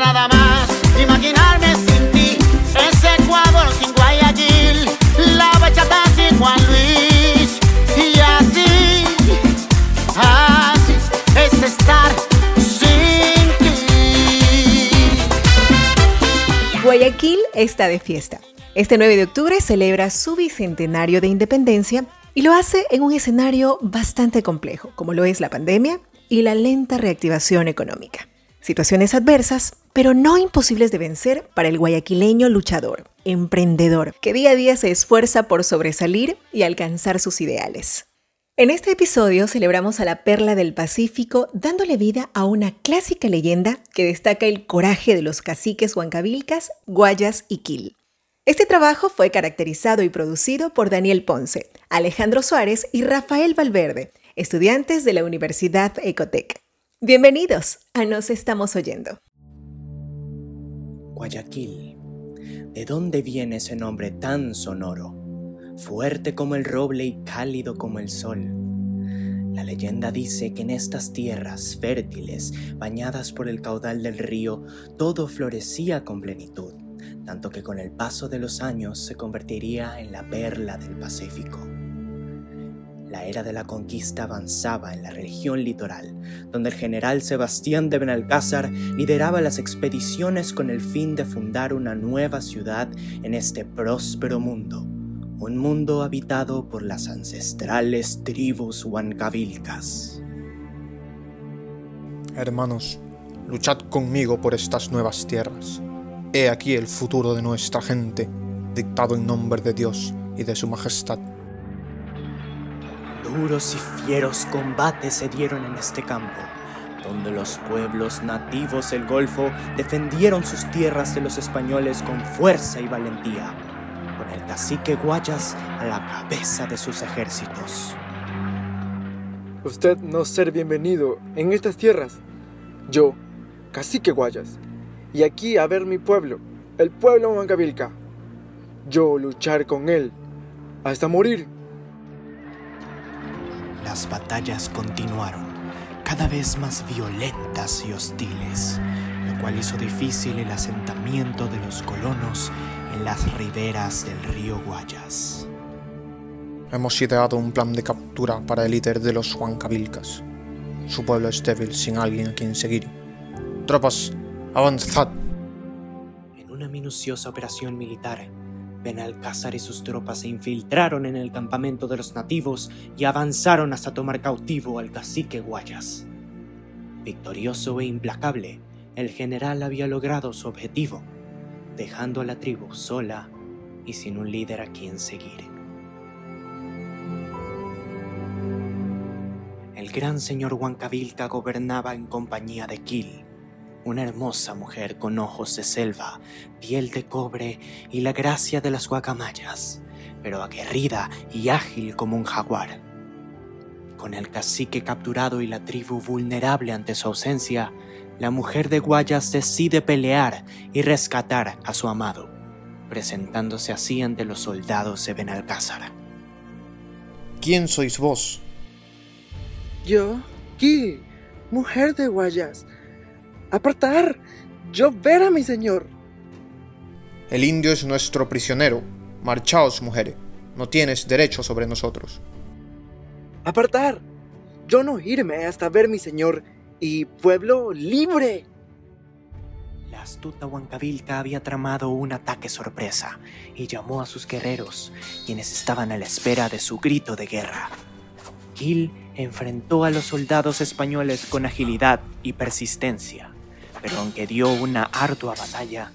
nada más imaginarme sin ti. Ese Ecuador sin Guayaquil, la bachata sin Juan Luis. Y así, así es estar sin ti. Guayaquil está de fiesta. Este 9 de octubre celebra su bicentenario de independencia y lo hace en un escenario bastante complejo, como lo es la pandemia y la lenta reactivación económica. Situaciones adversas, pero no imposibles de vencer para el guayaquileño luchador, emprendedor, que día a día se esfuerza por sobresalir y alcanzar sus ideales. En este episodio celebramos a la perla del Pacífico dándole vida a una clásica leyenda que destaca el coraje de los caciques huancavilcas, guayas y quil. Este trabajo fue caracterizado y producido por Daniel Ponce, Alejandro Suárez y Rafael Valverde, estudiantes de la Universidad Ecotec. Bienvenidos a Nos Estamos Oyendo. Guayaquil. ¿De dónde viene ese nombre tan sonoro? Fuerte como el roble y cálido como el sol. La leyenda dice que en estas tierras fértiles, bañadas por el caudal del río, todo florecía con plenitud tanto que con el paso de los años se convertiría en la perla del Pacífico. La era de la conquista avanzaba en la región litoral, donde el general Sebastián de Benalcázar lideraba las expediciones con el fin de fundar una nueva ciudad en este próspero mundo, un mundo habitado por las ancestrales tribus huancavilcas. Hermanos, luchad conmigo por estas nuevas tierras He aquí el futuro de nuestra gente, dictado en nombre de Dios y de su majestad. Duros y fieros combates se dieron en este campo, donde los pueblos nativos del Golfo defendieron sus tierras de los españoles con fuerza y valentía, con el cacique Guayas a la cabeza de sus ejércitos. Usted no ser bienvenido en estas tierras. Yo, cacique Guayas, y aquí a ver mi pueblo, el pueblo Huancavilca. Yo luchar con él hasta morir. Las batallas continuaron, cada vez más violentas y hostiles, lo cual hizo difícil el asentamiento de los colonos en las riberas del río Guayas. Hemos ideado un plan de captura para el líder de los Huancavilcas. Su pueblo es débil sin alguien a quien seguir. Tropas, Avanzad. En una minuciosa operación militar, Benalcázar y sus tropas se infiltraron en el campamento de los nativos y avanzaron hasta tomar cautivo al cacique Guayas. Victorioso e implacable, el general había logrado su objetivo, dejando a la tribu sola y sin un líder a quien seguir. El gran señor Huancavilca gobernaba en compañía de Kil, una hermosa mujer con ojos de selva, piel de cobre y la gracia de las guacamayas, pero aguerrida y ágil como un jaguar. Con el cacique capturado y la tribu vulnerable ante su ausencia, la mujer de Guayas decide pelear y rescatar a su amado, presentándose así ante los soldados de Benalcázar. ¿Quién sois vos? Yo, Gil, mujer de Guayas, ¡Apartar! ¡Yo ver a mi señor! El indio es nuestro prisionero. Marchaos, mujeres. No tienes derecho sobre nosotros. ¡Apartar! Yo no irme hasta ver mi señor y pueblo libre. La astuta Huancavilca había tramado un ataque sorpresa y llamó a sus guerreros, quienes estaban a la espera de su grito de guerra. Gil enfrentó a los soldados españoles con agilidad y persistencia pero aunque dio una ardua batalla,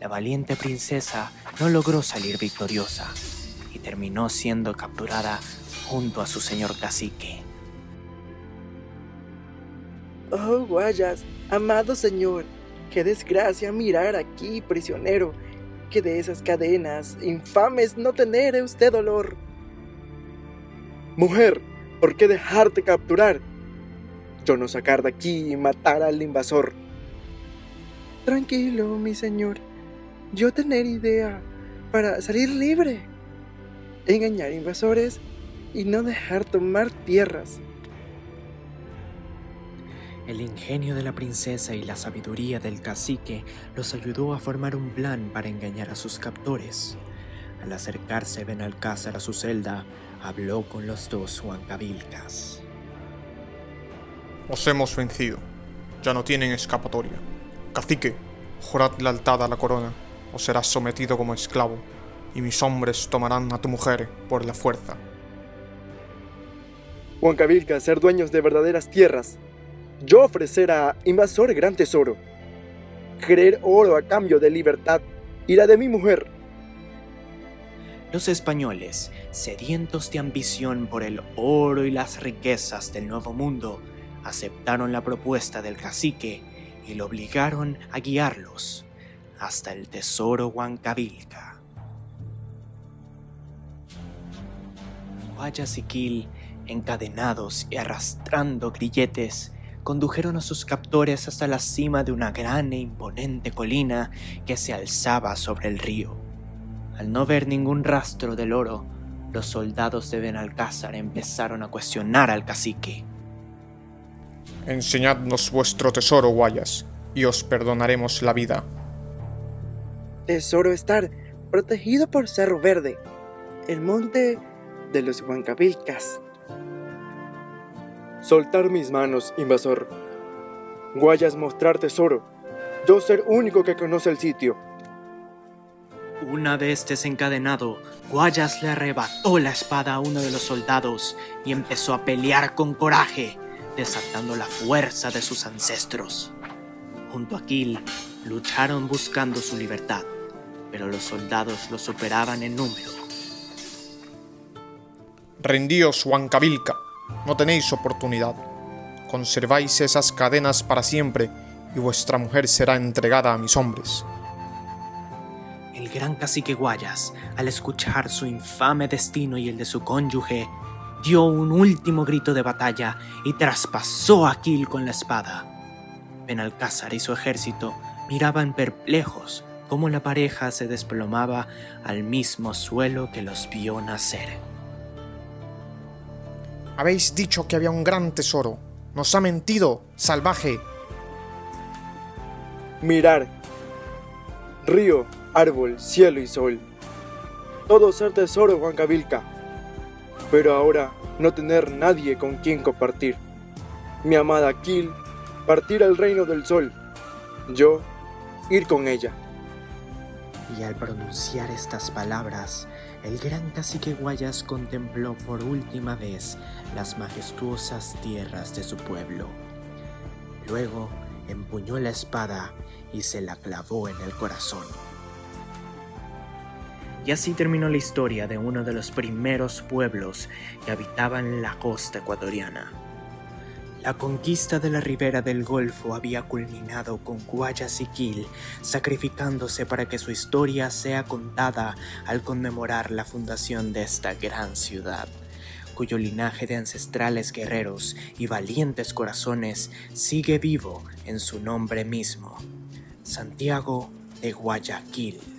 la valiente princesa no logró salir victoriosa y terminó siendo capturada junto a su señor cacique. Oh, Guayas, amado señor, qué desgracia mirar aquí prisionero, que de esas cadenas infames no tener usted dolor. Mujer, ¿por qué dejarte capturar? Yo no sacar de aquí y matar al invasor. Tranquilo, mi señor. Yo tener idea para salir libre. Engañar invasores y no dejar tomar tierras. El ingenio de la princesa y la sabiduría del cacique los ayudó a formar un plan para engañar a sus captores. Al acercarse Benalcázar a su celda, habló con los dos huancabilcas. Os hemos vencido. Ya no tienen escapatoria. Cacique, jurad lealtad a la corona, o serás sometido como esclavo, y mis hombres tomarán a tu mujer por la fuerza. Huancabilcas, ser dueños de verdaderas tierras, yo ofrecer a invasor gran tesoro, creer oro a cambio de libertad y la de mi mujer. Los españoles, sedientos de ambición por el oro y las riquezas del Nuevo Mundo, aceptaron la propuesta del cacique y lo obligaron a guiarlos hasta el tesoro Huancavilca. Guayasiquil, encadenados y arrastrando grilletes, condujeron a sus captores hasta la cima de una gran e imponente colina que se alzaba sobre el río. Al no ver ningún rastro del oro, los soldados de Benalcázar empezaron a cuestionar al cacique. Enseñadnos vuestro tesoro, Guayas, y os perdonaremos la vida. Tesoro estar protegido por Cerro Verde, el monte de los Huancavilcas. Soltar mis manos, invasor. Guayas mostrar tesoro. Yo ser único que conoce el sitio. Una vez desencadenado, Guayas le arrebató la espada a uno de los soldados y empezó a pelear con coraje, desatando la fuerza de sus ancestros. Junto a Kill, lucharon buscando su libertad, pero los soldados lo superaban en número. Rendíos, Huancavilca, no tenéis oportunidad. Conserváis esas cadenas para siempre y vuestra mujer será entregada a mis hombres. El gran cacique Guayas, al escuchar su infame destino y el de su cónyuge, dio un último grito de batalla y traspasó a Aquil con la espada. Benalcázar y su ejército miraban perplejos cómo la pareja se desplomaba al mismo suelo que los vio nacer. Habéis dicho que había un gran tesoro. Nos ha mentido, salvaje. Mirar. Río, árbol, cielo y sol. Todo ser tesoro, Huancavilca. Pero ahora no tener nadie con quien compartir. Mi amada Kill, partir al reino del sol. Yo, ir con ella. Y al pronunciar estas palabras, el gran cacique Guayas contempló por última vez las majestuosas tierras de su pueblo. Luego empuñó la espada y se la clavó en el corazón. Y así terminó la historia de uno de los primeros pueblos que habitaban la costa ecuatoriana. La conquista de la ribera del Golfo había culminado con Guayaquil sacrificándose para que su historia sea contada al conmemorar la fundación de esta gran ciudad, cuyo linaje de ancestrales guerreros y valientes corazones sigue vivo en su nombre mismo, Santiago de Guayaquil.